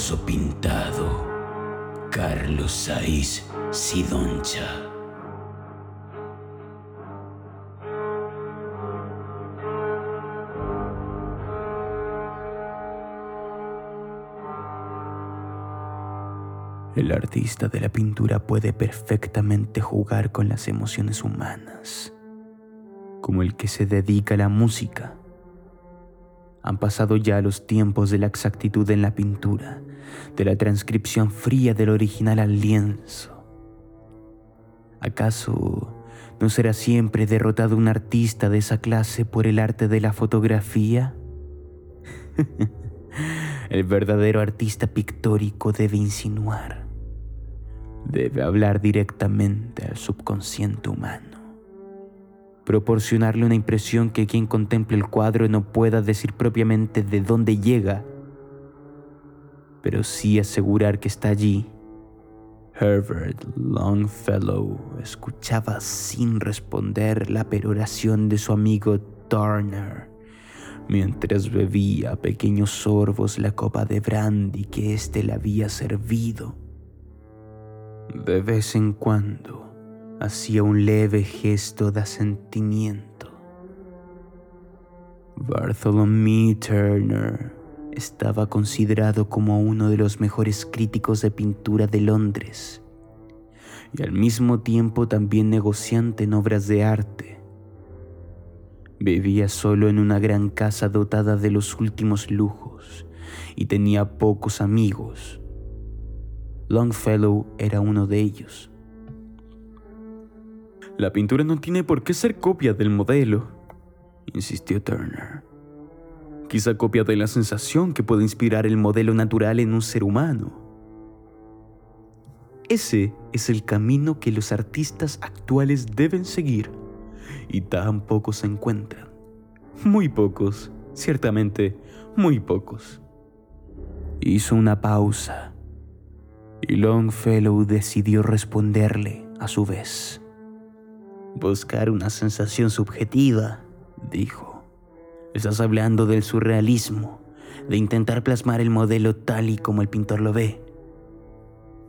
pintado, Carlos Saiz Sidoncha. El artista de la pintura puede perfectamente jugar con las emociones humanas, como el que se dedica a la música. Han pasado ya los tiempos de la exactitud en la pintura, de la transcripción fría del original al lienzo. ¿Acaso no será siempre derrotado un artista de esa clase por el arte de la fotografía? El verdadero artista pictórico debe insinuar, debe hablar directamente al subconsciente humano, proporcionarle una impresión que quien contemple el cuadro no pueda decir propiamente de dónde llega, pero sí asegurar que está allí. Herbert Longfellow escuchaba sin responder la peroración de su amigo Turner mientras bebía pequeños sorbos la copa de brandy que éste le había servido. De vez en cuando hacía un leve gesto de asentimiento. Bartholomew Turner estaba considerado como uno de los mejores críticos de pintura de Londres y al mismo tiempo también negociante en obras de arte. Vivía solo en una gran casa dotada de los últimos lujos y tenía pocos amigos. Longfellow era uno de ellos. La pintura no tiene por qué ser copia del modelo, insistió Turner. Quizá copia de la sensación que puede inspirar el modelo natural en un ser humano. Ese es el camino que los artistas actuales deben seguir y tan pocos se encuentran. Muy pocos, ciertamente, muy pocos. Hizo una pausa y Longfellow decidió responderle a su vez. Buscar una sensación subjetiva, dijo. Estás hablando del surrealismo, de intentar plasmar el modelo tal y como el pintor lo ve.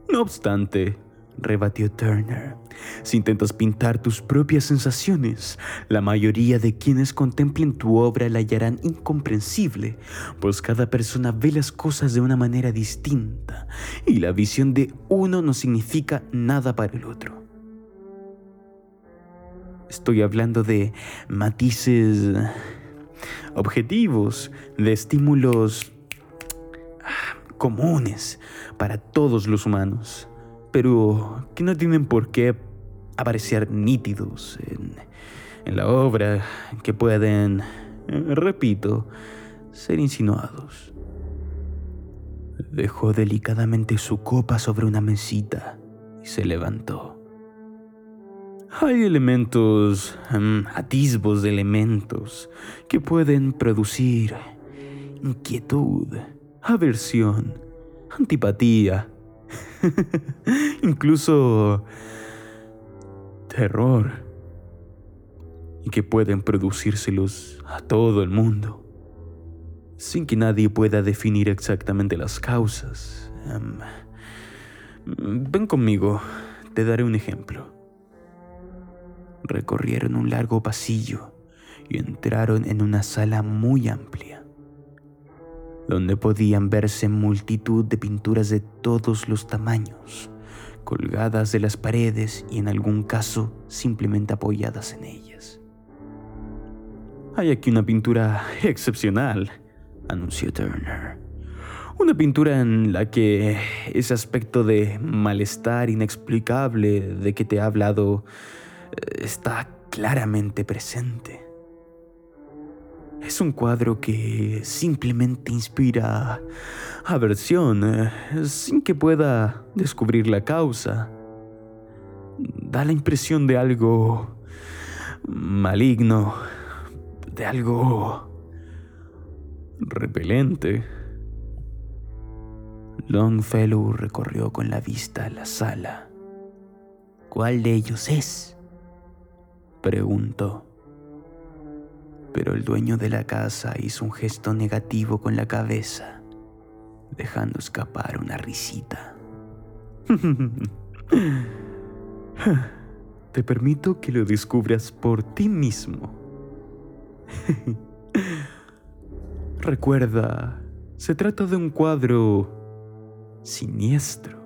No obstante, rebatió Turner. Si intentas pintar tus propias sensaciones, la mayoría de quienes contemplen tu obra la hallarán incomprensible, pues cada persona ve las cosas de una manera distinta y la visión de uno no significa nada para el otro. Estoy hablando de matices objetivos, de estímulos ah, comunes para todos los humanos pero que no tienen por qué aparecer nítidos en, la obra, que pueden, eh, repito, ser insinuados. Dejó delicadamente su copa sobre una mesita y se levantó. Hay elementos, em, atisbos de elementos, que pueden producir inquietud, aversión, antipatía, incluso terror, y que pueden producírselos a todo el mundo, sin que nadie pueda definir exactamente las causas. Em, ven conmigo, te daré un ejemplo. Recorrieron un largo pasillo y entraron en una sala muy amplia donde podían verse multitud de pinturas de todos los tamaños, colgadas de las paredes y en algún caso simplemente apoyadas en ellas. Hay aquí una pintura excepcional, anunció Turner. Una pintura en la que ese aspecto de malestar inexplicable de que te he hablado está claramente presente. Es un cuadro que simplemente inspira aversión eh, sin que pueda descubrir la causa. Da la impresión de algo maligno, de algo repelente. Longfellow recorrió con la vista la sala. ¿Cuál de ellos es? Preguntó pero el dueño de la casa hizo un gesto negativo con la cabeza. dejando escapar una risita. Te permito que lo descubras por ti mismo. Recuerda, se trata de un cuadro siniestro,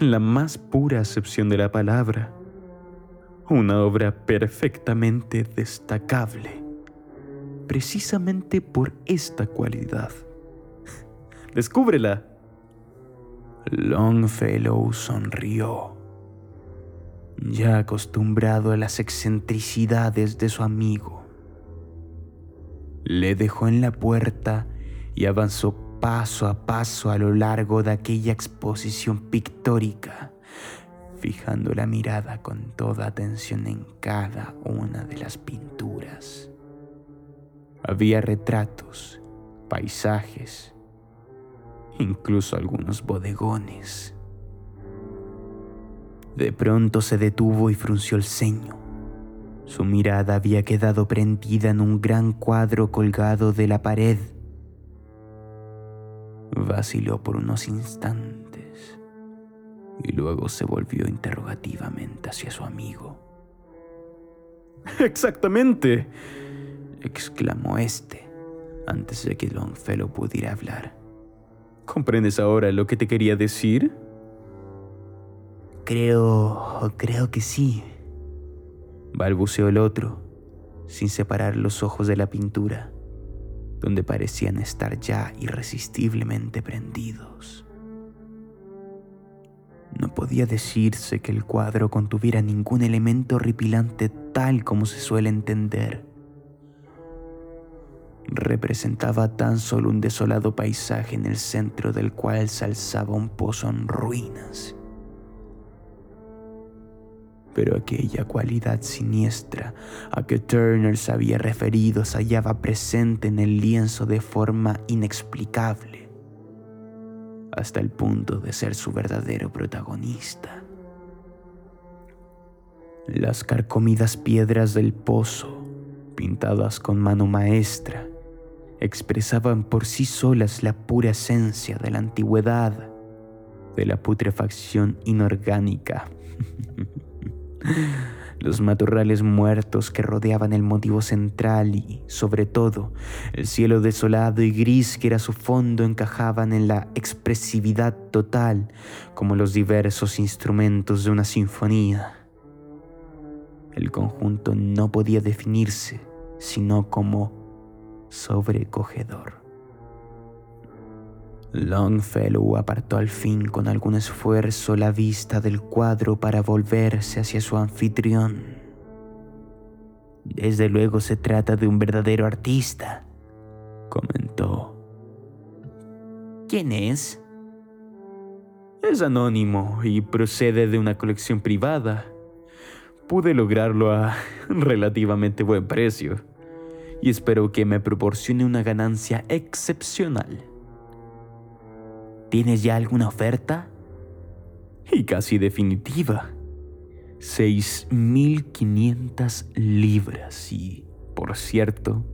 en la más pura acepción de la palabra, una obra perfectamente destacable, precisamente por esta cualidad. Descúbrela. Longfellow sonrió, ya acostumbrado a las excentricidades de su amigo. Le dejó en la puerta y avanzó paso a paso a lo largo de aquella exposición pictórica, fijando la mirada con toda atención en cada una de las pinturas. Había retratos, paisajes, incluso algunos bodegones. De pronto se detuvo y frunció el ceño. Su mirada había quedado prendida en un gran cuadro colgado de la pared. Vaciló por unos instantes y luego se volvió interrogativamente hacia su amigo. Exactamente, exclamó este antes de que Longfellow pudiera hablar. ¿Comprendes ahora lo que te quería decir? Creo, creo que sí, balbuceó el otro, sin separar los ojos de la pintura, donde parecían estar ya irresistiblemente prendidos. No podía decirse que el cuadro contuviera ningún elemento horripilante tal como se suele entender representaba tan solo un desolado paisaje en el centro del cual se alzaba un pozo en ruinas. Pero aquella cualidad siniestra a que Turner se había referido se hallaba presente en el lienzo de forma inexplicable, hasta el punto de ser su verdadero protagonista. Las carcomidas piedras del pozo, pintadas con mano maestra, expresaban por sí solas la pura esencia de la antigüedad, de la putrefacción inorgánica. Los matorrales muertos que rodeaban el motivo central y, sobre todo, el cielo desolado y gris que era su fondo encajaban en la expresividad total como los diversos instrumentos de una sinfonía. El conjunto no podía definirse sino como sobrecogedor. Longfellow apartó al fin con algún esfuerzo la vista del cuadro para volverse hacia su anfitrión. Desde luego se trata de un verdadero artista, comentó. ¿Quién es? Es anónimo y procede de una colección privada. Pude lograrlo a relativamente buen precio y espero que me proporcione una ganancia excepcional. ¿Tienes ya alguna oferta? Y casi definitiva. 6.500 libras y, por cierto,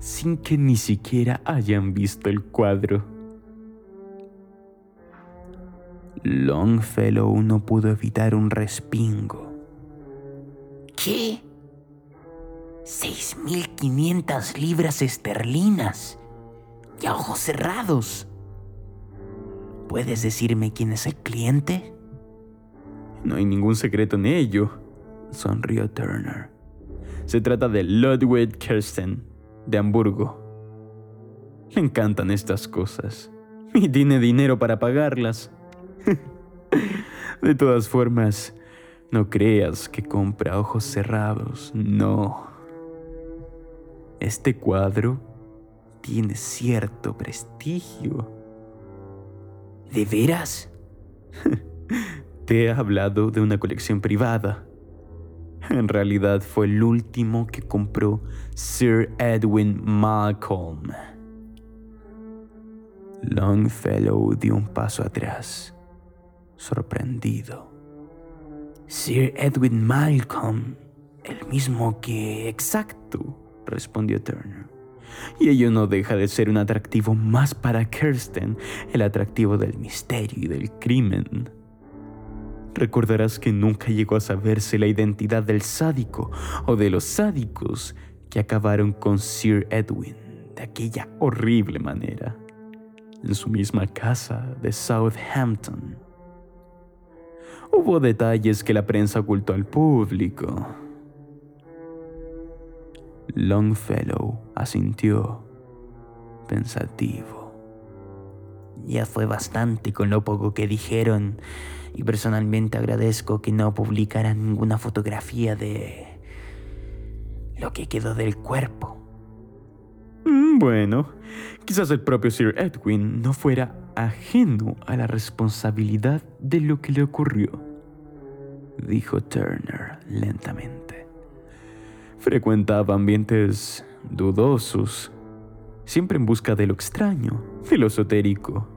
sin que ni siquiera hayan visto el cuadro. Longfellow no pudo evitar un respingo. ¿Qué? 6.500 libras esterlinas y a ojos cerrados. ¿Puedes decirme quién es el cliente? No hay ningún secreto en ello, sonrió Turner. Se trata de Ludwig Kirsten, de Hamburgo. Le encantan estas cosas y tiene dinero para pagarlas. de todas formas, no creas que compra ojos cerrados, no. Este cuadro tiene cierto prestigio. ¿De veras? Te he hablado de una colección privada. En realidad fue el último que compró Sir Edwin Malcolm. Longfellow dio un paso atrás, sorprendido. Sir Edwin Malcolm, el mismo que exacto respondió Turner. Y ello no deja de ser un atractivo más para Kirsten, el atractivo del misterio y del crimen. Recordarás que nunca llegó a saberse la identidad del sádico o de los sádicos que acabaron con Sir Edwin de aquella horrible manera, en su misma casa de Southampton. Hubo detalles que la prensa ocultó al público. Longfellow asintió, pensativo. Ya fue bastante con lo poco que dijeron y personalmente agradezco que no publicaran ninguna fotografía de lo que quedó del cuerpo. Mm, bueno, quizás el propio Sir Edwin no fuera ajeno a la responsabilidad de lo que le ocurrió, dijo Turner lentamente. Frecuentaba ambientes dudosos, siempre en busca de lo extraño, de lo esotérico.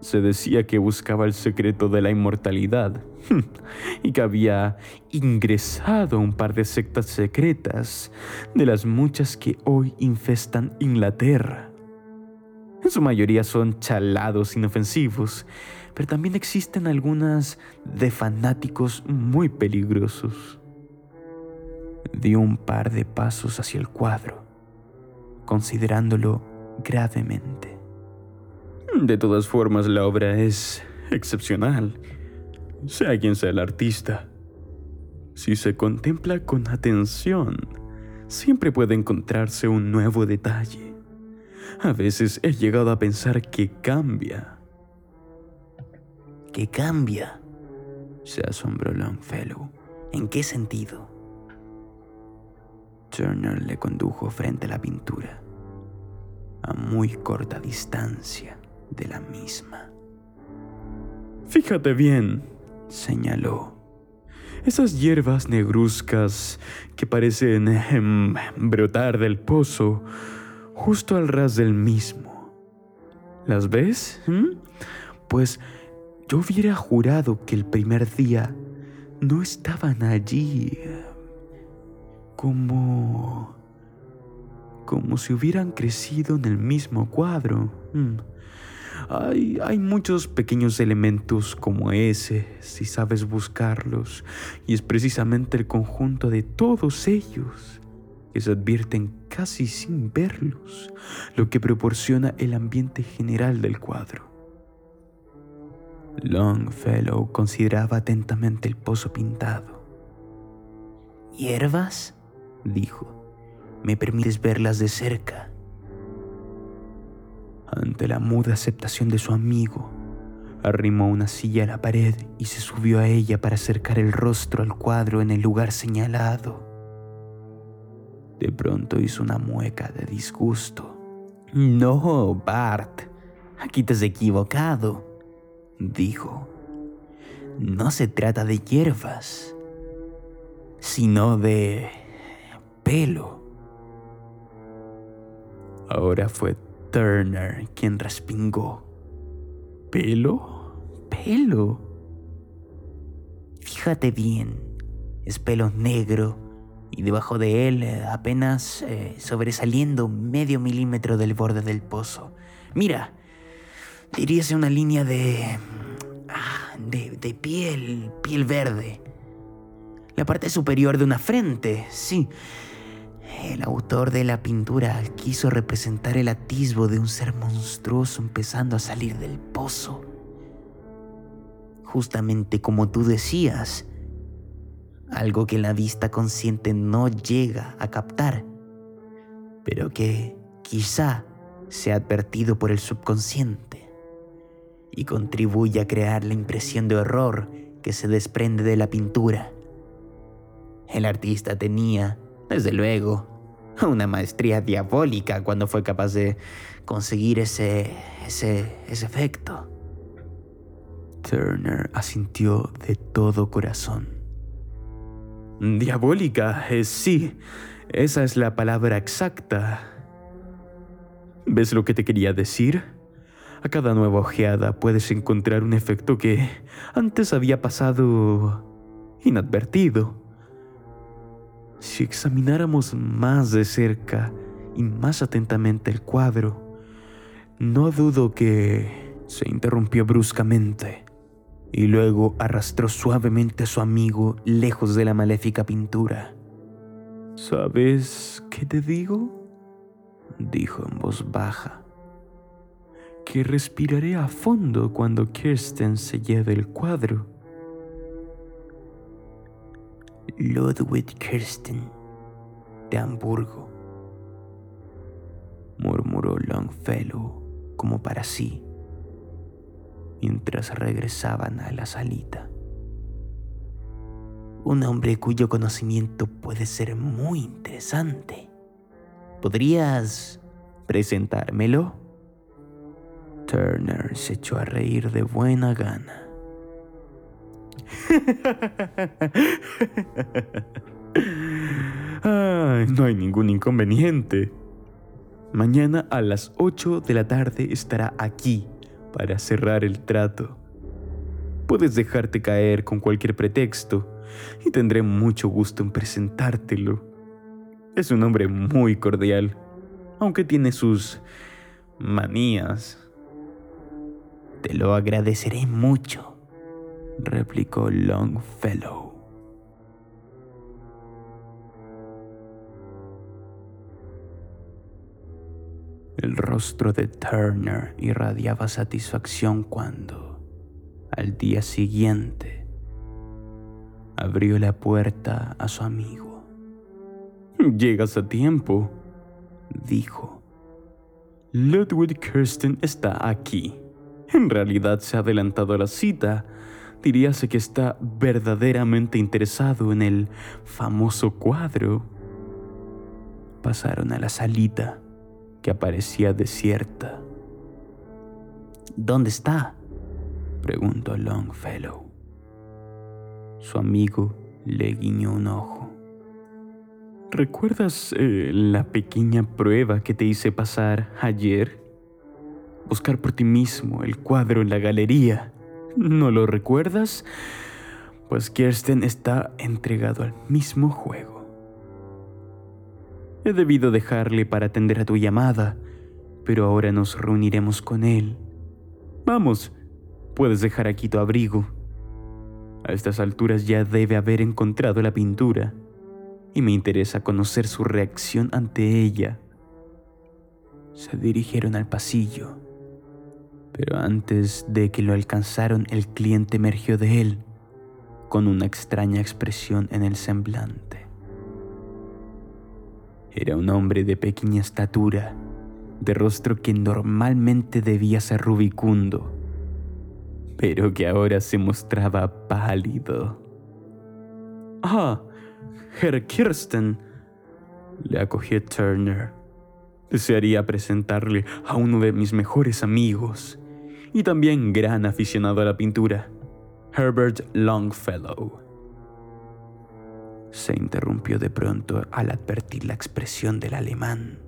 Se decía que buscaba el secreto de la inmortalidad y que había ingresado a un par de sectas secretas de las muchas que hoy infestan Inglaterra. En su mayoría son chalados inofensivos, pero también existen algunas de fanáticos muy peligrosos. Dio un par de pasos hacia el cuadro, considerándolo gravemente. De todas formas, la obra es excepcional, sea quien sea el artista. Si se contempla con atención, siempre puede encontrarse un nuevo detalle. A veces he llegado a pensar que cambia. ¿Qué cambia? Se asombró Longfellow. ¿En qué sentido? Turner le condujo frente a la pintura, a muy corta distancia de la misma. Fíjate bien, señaló. Esas hierbas negruzcas que parecen em, brotar del pozo justo al ras del mismo. ¿Las ves? ¿Mm? Pues yo hubiera jurado que el primer día no estaban allí como... como si hubieran crecido en el mismo cuadro. ¿Mm? Hay, hay muchos pequeños elementos como ese, si sabes buscarlos, y es precisamente el conjunto de todos ellos que se advierten casi sin verlos, lo que proporciona el ambiente general del cuadro. Longfellow consideraba atentamente el pozo pintado. ¿Hierbas? Dijo. ¿Me permites verlas de cerca? Ante la muda aceptación de su amigo, arrimó una silla a la pared y se subió a ella para acercar el rostro al cuadro en el lugar señalado. De pronto hizo una mueca de disgusto. No, Bart, aquí te has equivocado, dijo. No se trata de hierbas, sino de pelo. Ahora fue Turner quien respingó. ¿Pelo? Pelo. Fíjate bien, es pelo negro y debajo de él eh, apenas eh, sobresaliendo medio milímetro del borde del pozo. Mira, diríase una línea de, ah, de... de piel, piel verde. La parte superior de una frente, sí, el autor de la pintura quiso representar el atisbo de un ser monstruoso empezando a salir del pozo. Justamente como tú decías, algo que la vista consciente no llega a captar, pero que quizá sea advertido por el subconsciente y contribuye a crear la impresión de horror que se desprende de la pintura. El artista tenía desde luego, una maestría diabólica cuando fue capaz de conseguir ese, ese, ese efecto. Turner asintió de todo corazón. Diabólica, eh, sí, esa es la palabra exacta. ¿Ves lo que te quería decir? A cada nueva ojeada puedes encontrar un efecto que antes había pasado inadvertido. Si examináramos más de cerca y más atentamente el cuadro, no dudo que se interrumpió bruscamente y luego arrastró suavemente a su amigo lejos de la maléfica pintura. ¿Sabes qué te digo? dijo en voz baja. Que respiraré a fondo cuando Kirsten se lleve el cuadro. Ludwig Kirsten, de Hamburgo, murmuró Longfellow como para sí mientras regresaban a la salita. Un hombre cuyo conocimiento puede ser muy interesante. ¿Podrías presentármelo? Turner se echó a reír de buena gana. No hay ningún inconveniente. Mañana a las 8 de la tarde estará aquí para cerrar el trato. Puedes dejarte caer con cualquier pretexto y tendré mucho gusto en presentártelo. Es un hombre muy cordial, aunque tiene sus manías. Te lo agradeceré mucho, replicó Longfellow. El rostro de Turner irradiaba satisfacción cuando, al día siguiente, abrió la puerta a su amigo. Llegas a tiempo, dijo. Ludwig Kirsten está aquí. En realidad se ha adelantado a la cita. Diríase que está verdaderamente interesado en el famoso cuadro. Pasaron a la salita que aparecía desierta. ¿Dónde está? preguntó Longfellow. Su amigo le guiñó un ojo. ¿Recuerdas eh, la pequeña prueba que te hice pasar ayer? Buscar por ti mismo el cuadro en la galería. ¿No lo recuerdas? Pues Kirsten está entregado al mismo juego. He debido dejarle para atender a tu llamada, pero ahora nos reuniremos con él. Vamos, puedes dejar aquí tu abrigo. A estas alturas ya debe haber encontrado la pintura, y me interesa conocer su reacción ante ella. Se dirigieron al pasillo, pero antes de que lo alcanzaron el cliente emergió de él, con una extraña expresión en el semblante. Era un hombre de pequeña estatura, de rostro que normalmente debía ser rubicundo, pero que ahora se mostraba pálido. Ah, Herr Kirsten, le acogió Turner. Desearía presentarle a uno de mis mejores amigos y también gran aficionado a la pintura, Herbert Longfellow. Se interrumpió de pronto al advertir la expresión del alemán.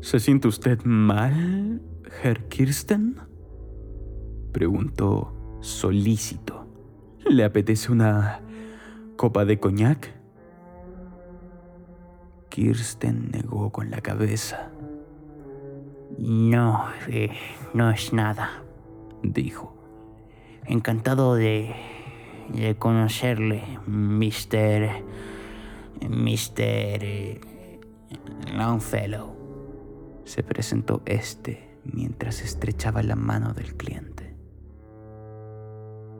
¿Se siente usted mal, Herr Kirsten? Preguntó solícito. ¿Le apetece una copa de coñac? Kirsten negó con la cabeza. No, eh, no es nada, dijo. Encantado de de conocerle, Mr. Mr. Longfellow. Se presentó este mientras estrechaba la mano del cliente.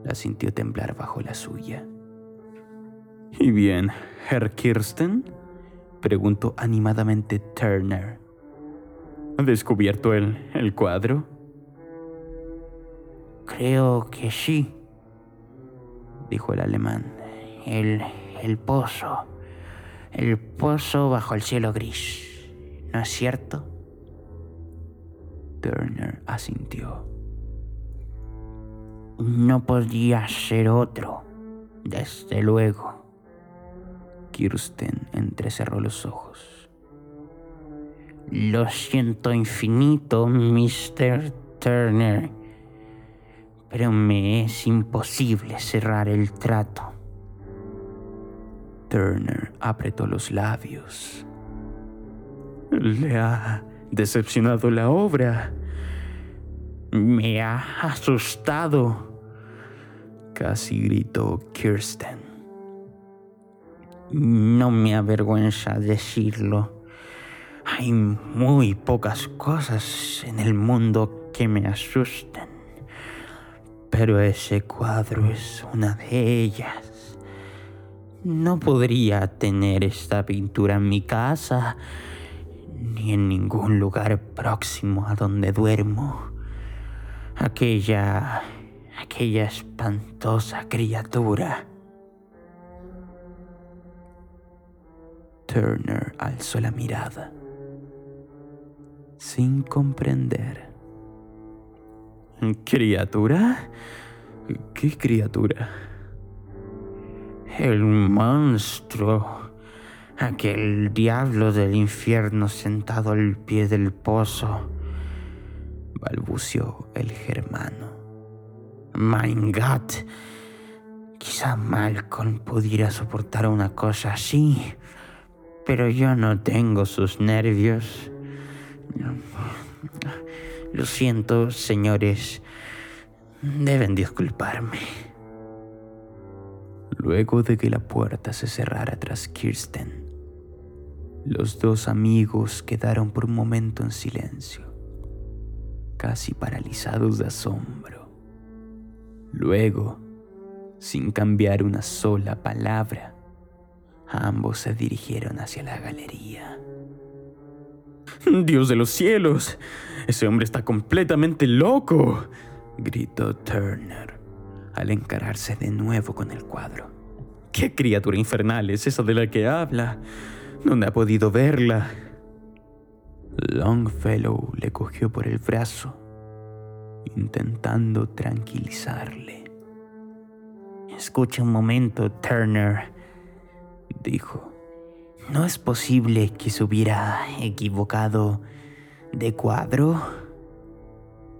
La sintió temblar bajo la suya. ¿Y bien, Herr Kirsten? Preguntó animadamente Turner. ¿Ha descubierto el, el cuadro? Creo que sí, dijo el alemán. El, el pozo. El pozo bajo el cielo gris. ¿No es cierto? Turner asintió. No podía ser otro, desde luego. Kirsten entrecerró los ojos. Lo siento infinito, Mr. Turner pero me es imposible cerrar el trato. Turner apretó los labios. Le ha decepcionado la obra. Me ha asustado. Casi gritó Kirsten. No me avergüenza decirlo. Hay muy pocas cosas en el mundo que me asusten. Pero ese cuadro es una de ellas. No podría tener esta pintura en mi casa ni en ningún lugar próximo a donde duermo. Aquella... aquella espantosa criatura. Turner alzó la mirada, sin comprender. ¿Criatura? ¿Qué criatura? El monstruo aquel diablo del infierno sentado al pie del pozo, balbuceó el germano. Mein Gott, quizá Malcolm pudiera soportar una cosa así, pero yo no tengo sus nervios. Lo siento, señores, deben disculparme. Luego de que la puerta se cerrara tras Kirsten, los dos amigos quedaron por un momento en silencio, casi paralizados de asombro. Luego, sin cambiar una sola palabra, ambos se dirigieron hacia la galería. Dios de los cielos, ese hombre está completamente loco, gritó Turner al encararse de nuevo con el cuadro. ¿Qué criatura infernal es esa de la que habla? ¿Dónde ha podido verla? Longfellow le cogió por el brazo, intentando tranquilizarle. Escucha un momento, Turner, dijo. ¿No es posible que se hubiera equivocado de cuadro?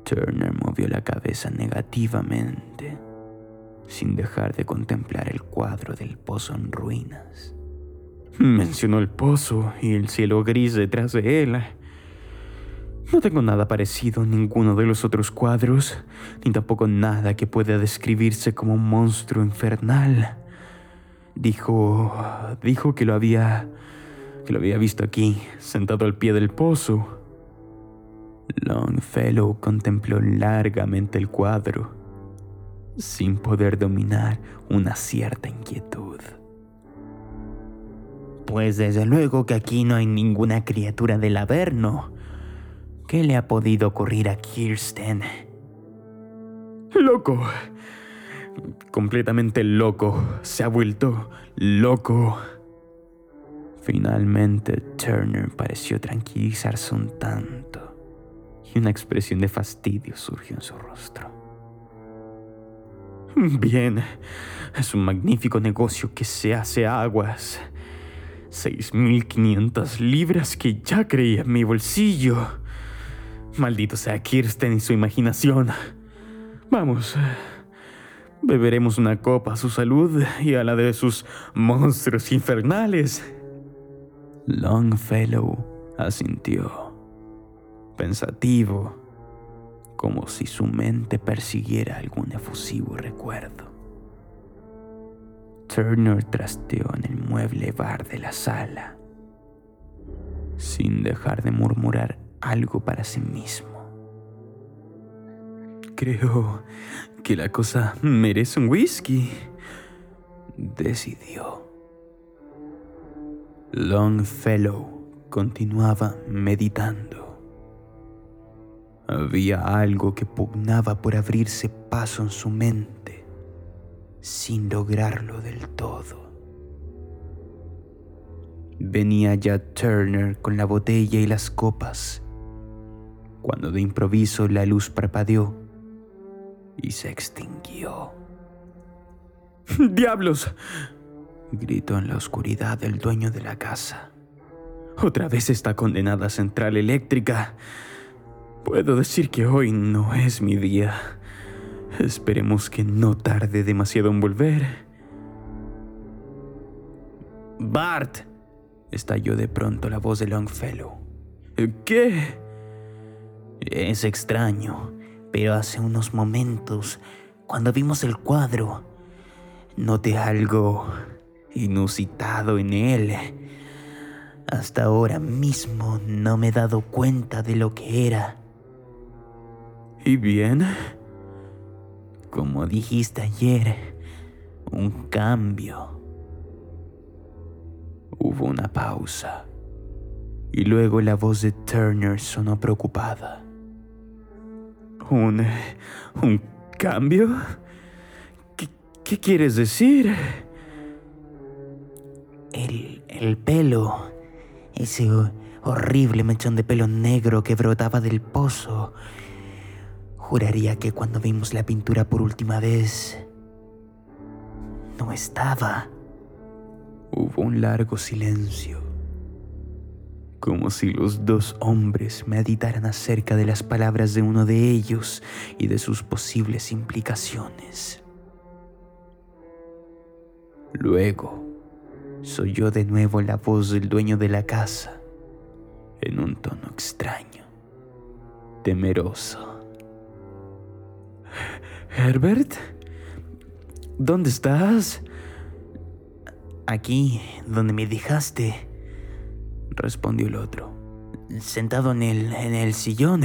Turner movió la cabeza negativamente, sin dejar de contemplar el cuadro del pozo en ruinas. Mencionó el pozo y el cielo gris detrás de él. No tengo nada parecido en ninguno de los otros cuadros, ni tampoco nada que pueda describirse como un monstruo infernal. Dijo, dijo que lo había, que lo había visto aquí, sentado al pie del pozo. Longfellow contempló largamente el cuadro, sin poder dominar una cierta inquietud. Pues desde luego que aquí no hay ninguna criatura del Averno. ¿Qué le ha podido ocurrir a Kirsten? Loco. Completamente loco. Se ha vuelto loco. Finalmente Turner pareció tranquilizarse un tanto y una expresión de fastidio surgió en su rostro. Bien, es un magnífico negocio que se hace aguas. 6.500 libras que ya creía en mi bolsillo. Maldito sea Kirsten y su imaginación. Vamos. Beberemos una copa a su salud y a la de sus monstruos infernales. Longfellow asintió, pensativo, como si su mente persiguiera algún efusivo recuerdo. Turner trasteó en el mueble bar de la sala, sin dejar de murmurar algo para sí mismo. Creo que la cosa merece un whisky, decidió. Longfellow continuaba meditando. Había algo que pugnaba por abrirse paso en su mente sin lograrlo del todo. Venía ya Turner con la botella y las copas, cuando de improviso la luz parpadeó y se extinguió. ¡Diablos! gritó en la oscuridad el dueño de la casa. Otra vez esta condenada central eléctrica. Puedo decir que hoy no es mi día. Esperemos que no tarde demasiado en volver. Bart, estalló de pronto la voz de Longfellow, ¿Qué? Es extraño, pero hace unos momentos, cuando vimos el cuadro, noté algo inusitado en él. Hasta ahora mismo no me he dado cuenta de lo que era. ¿Y bien? Como dijiste ayer, un cambio. Hubo una pausa y luego la voz de Turner sonó preocupada. ¿Un, un cambio? ¿Qué, qué quieres decir? El, el pelo, ese horrible mechón de pelo negro que brotaba del pozo, Juraría que cuando vimos la pintura por última vez, no estaba. Hubo un largo silencio, como si los dos hombres meditaran acerca de las palabras de uno de ellos y de sus posibles implicaciones. Luego, soy yo de nuevo la voz del dueño de la casa, en un tono extraño, temeroso. Herbert, ¿dónde estás? Aquí, donde me dejaste, respondió el otro, sentado en el, en el sillón,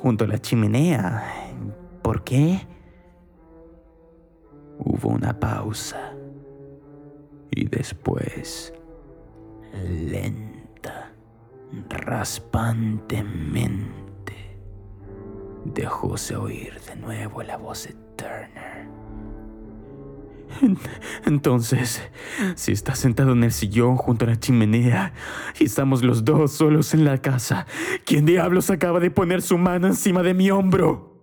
junto a la chimenea. ¿Por qué? Hubo una pausa y después, lenta, raspantemente, dejóse oír de nuevo la voz de Turner. Entonces, si estás sentado en el sillón junto a la chimenea y estamos los dos solos en la casa, ¿quién diablos acaba de poner su mano encima de mi hombro?